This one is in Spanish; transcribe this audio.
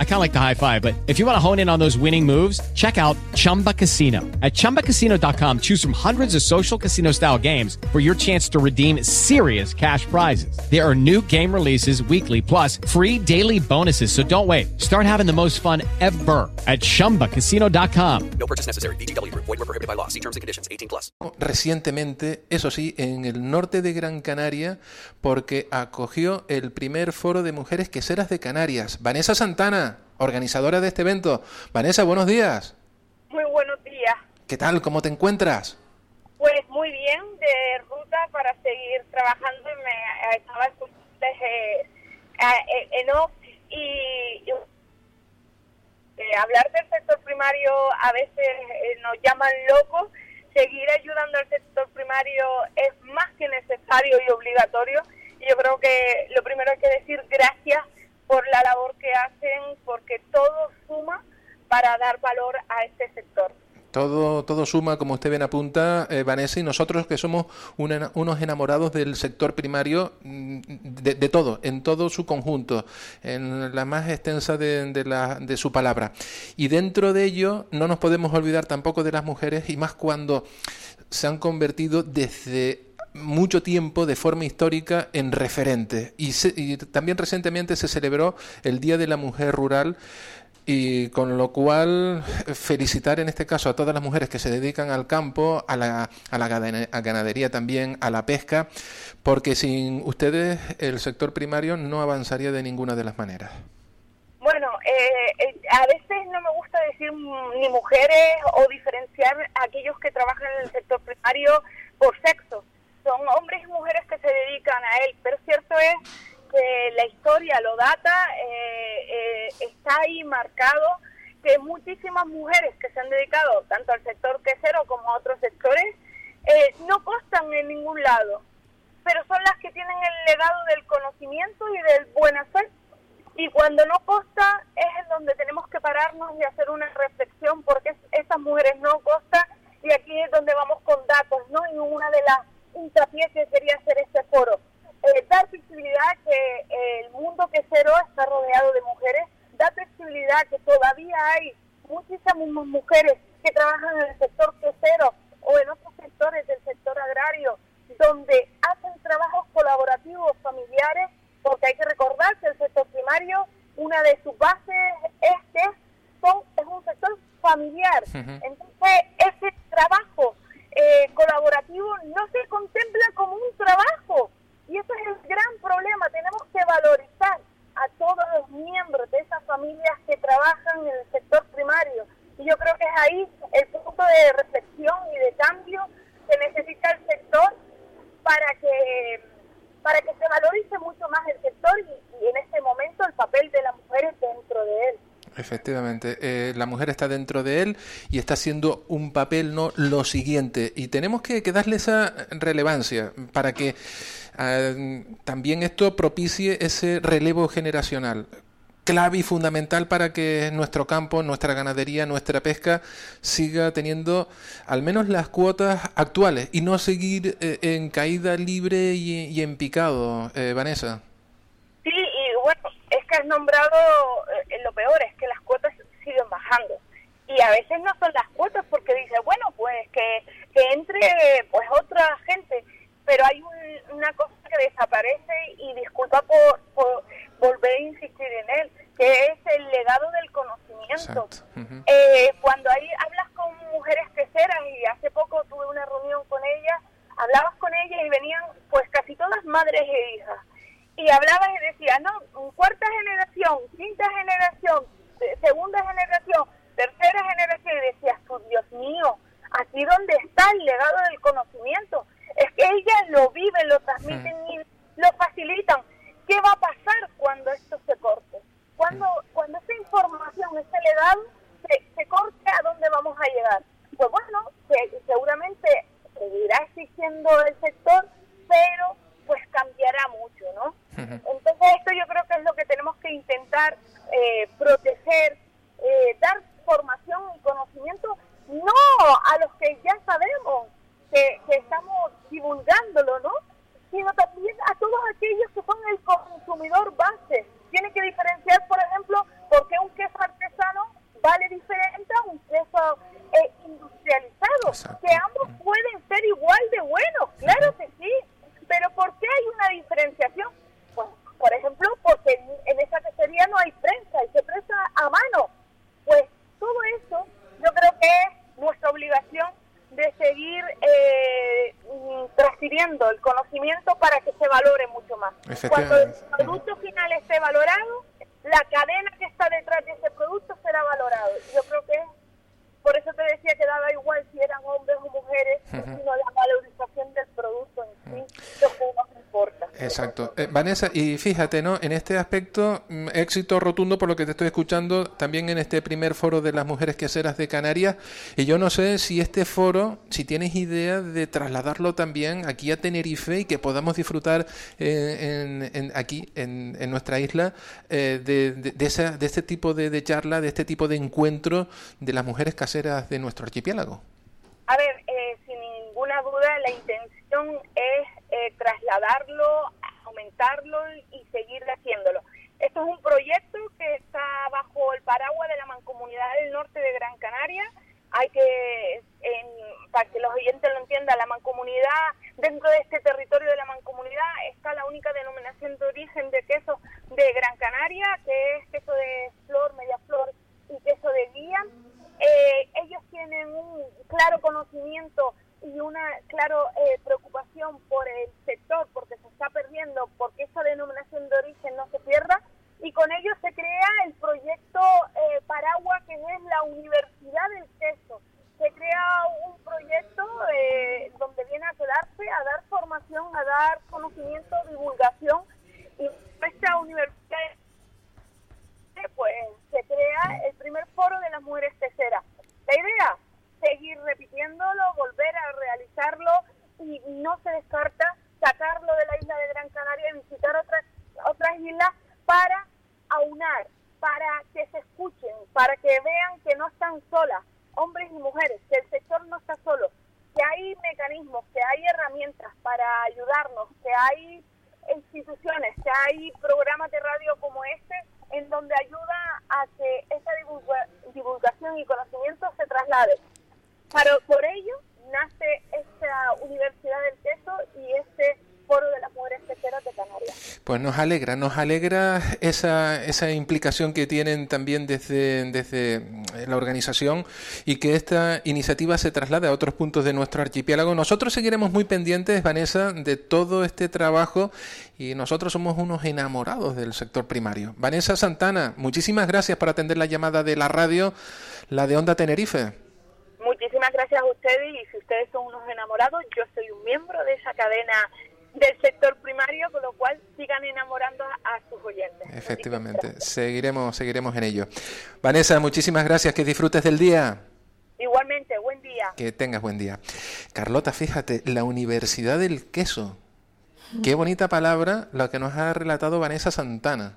I kind of like the high five, but if you want to hone in on those winning moves, check out Chumba Casino. At ChumbaCasino.com, choose from hundreds of social casino style games for your chance to redeem serious cash prizes. There are new game releases weekly, plus free daily bonuses. So don't wait. Start having the most fun ever at ChumbaCasino.com. No purchase necessary. BGW. Void were prohibited by law. See terms and conditions. 18 plus. Recientemente, eso sí, en el norte de Gran Canaria, porque acogió el primer foro Foro de Mujeres Queseras de Canarias. Vanessa Santana, organizadora de este evento. Vanessa, buenos días. Muy buenos días. ¿Qué tal? ¿Cómo te encuentras? Pues muy bien, de ruta para seguir trabajando. Me eh, estaba escuchando eh, eh, en off y, hablar del sector primario a veces nos llaman locos. Seguir ayudando al sector primario es más que necesario y obligatorio yo creo que lo primero hay que decir gracias por la labor que hacen, porque todo suma para dar valor a este sector. Todo, todo suma, como usted bien apunta, eh, Vanessa, y nosotros que somos unos enamorados del sector primario, mm, de, todo, en todo su conjunto, en la más extensa de, de, de su palabra. Y dentro de ello no nos podemos olvidar tampoco de las mujeres, y más cuando se han convertido desde mucho tiempo de forma histórica en referente. Y, también recientemente se celebró el Día de la Mujer Rural y con lo cual felicitar en este caso a todas las mujeres que se dedican al campo, a la, a la ganadería también, a la pesca, porque sin ustedes el sector primario no avanzaría de ninguna de las maneras. Bueno, eh, eh, a veces no me gusta decir ni mujeres o diferenciar a aquellos que trabajan en el sector primario por sexo son hombres y mujeres que se dedican a él, pero cierto es que la historia lo data, eh, eh, está ahí marcado que muchísimas mujeres que se han dedicado tanto al sector quesero como a otros sectores eh, no costan en ningún lado, pero son las que tienen el legado del conocimiento y del buen hacer. Y cuando no costa es en donde tenemos que pararnos y hacer una reflexión porque esas mujeres no costan y aquí es donde vamos con datos, ¿no? Y una de las hincapié que quería hacer este foro. Eh, dar visibilidad que eh, el mundo quesero está rodeado de mujeres, dar visibilidad que todavía hay muchísimas mujeres que trabajan en el sector quesero o en otros sectores del sector agrario, donde hacen trabajos colaborativos familiares, porque hay que recordar que el sector primario, una de sus bases es que son, es un sector familiar. Entonces, ese trabajo eh, colaborativo no se contempla como un trabajo. Y eso es el gran problema. Tenemos que valorizar a todos los miembros de esas familias que trabajan en el sector primario. Y yo creo que es ahí el punto de reflexión y de cambio que necesita el sector para que para que se valorice mucho más el sector y, y en este momento el papel de las mujeres dentro de él. Efectivamente, eh, la mujer está dentro de él y está haciendo un papel, no lo siguiente. Y tenemos que, darle esa relevancia para que ah, también esto propicie ese relevo generacional. Clave y fundamental para que nuestro campo, nuestra ganadería, nuestra pesca siga teniendo al menos las cuotas actuales y no seguir eh, en caída libre y, en picado, eh, Vanessa. Sí, y bueno, es que has nombrado lo peor, es que las cuotas siguen bajando. Y a veces no son las cuotas porque dice, bueno, pues que, que entre pues otra gente, pero hay una cosa que desaparece y disculpa por, por, volver a insistir en él, que es el legado del conocimiento. eh, cuando hay, hablas con mujeres queseras y hace poco tuve una reunión con ellas, hablabas con ellas y venían pues casi todas madres e hijas y hablaba y decía, no, cuarta generación, Eh, proteger, eh, dar formación y conocimiento, no a los que ya sabemos que, estamos divulgándolo, ¿no? Sino también a todos aquellos que son el consumidor base. Tiene que diferenciar, por ejemplo, porque un queso artesano obligación de seguir eh, transfiriendo el conocimiento para que se valore mucho más. Cuando el producto final esté valorado, la cadena que está detrás de ese producto será valorado. Yo creo que por eso te decía que daba igual si eran hombres o mujeres, sino la valorización del producto en sí, lo que nos importa. Exacto. Eh, Vanessa, y fíjate, ¿no? En este aspecto, mm, éxito rotundo por lo que te estoy escuchando, también en este primer foro de las mujeres queseras de Canarias. Y yo no sé si este foro, si tienes idea de trasladarlo también aquí a Tenerife y que podamos disfrutar eh, en, aquí, en, nuestra isla, eh, de, de, de esa- de este tipo de, de charla, de este tipo de encuentro de las mujeres caseras de nuestro archipiélago. A ver, eh, sin ninguna duda la intención es eh, trasladarlo, aumentarlo y seguir haciéndolo. Esto es un proyecto que está bajo el paraguas de la Mancomunidad del Norte de Gran Canaria. Hay que, en- para que los oyentes lo entiendan, la mancomunidad, dentro de este territorio de la mancomunidad está la única denominación de origen de queso de Gran Canaria, que es queso de flor, media flor y queso de guía. Eh, ellos tienen un claro conocimiento y una claro eh, preocupación por el sector porque se está perdiendo, porque esa denominación de origen no se pierda y con ello se crea el proyecto eh, Paraguas que es la Universidad del Queso. Se crea un proyecto eh, donde viene a quedarse, a dar formación, a dar conocimiento, divulgación y esta universidad pues se crea el primer foro de las mujeres queseras. La idea, seguir repitiéndolo, volver a realizarlo y no se descarta sacarlo de la isla de Gran Canaria y visitar otras, otras islas para aunar, para que se escuchen, para que vean que no están solas, hombres y mujeres, que el sector no está solo, que hay mecanismos, que hay herramientas para ayudarnos, que hay instituciones, que hay programas de radio como este en donde ayuda a que esa divulga- divulgación y conocimiento se traslade. Pero por ello nace esta Universidad del Queso y este Foro de las Mujeres Queseras de Canarias. Pues nos alegra, nos alegra esa, esa implicación que tienen también desde, desde la organización y que esta iniciativa se traslade a otros puntos de nuestro archipiélago. Nosotros seguiremos muy pendientes, Vanessa, de todo este trabajo y nosotros somos unos enamorados del sector primario. Vanessa Santana, muchísimas gracias por atender la llamada de la radio, la de Onda Tenerife. Muchísimas gracias a ustedes y si ustedes son unos enamorados, yo soy un miembro de esa cadena del sector primario, con lo cual sigan enamorando a, sus oyentes. Efectivamente, seguiremos, seguiremos en ello. Vanessa, muchísimas gracias, que disfrutes del día. Igualmente, buen día. Que tengas buen día. Carlota, fíjate, la Universidad del Queso. Qué bonita palabra la que nos ha relatado Vanessa Santana.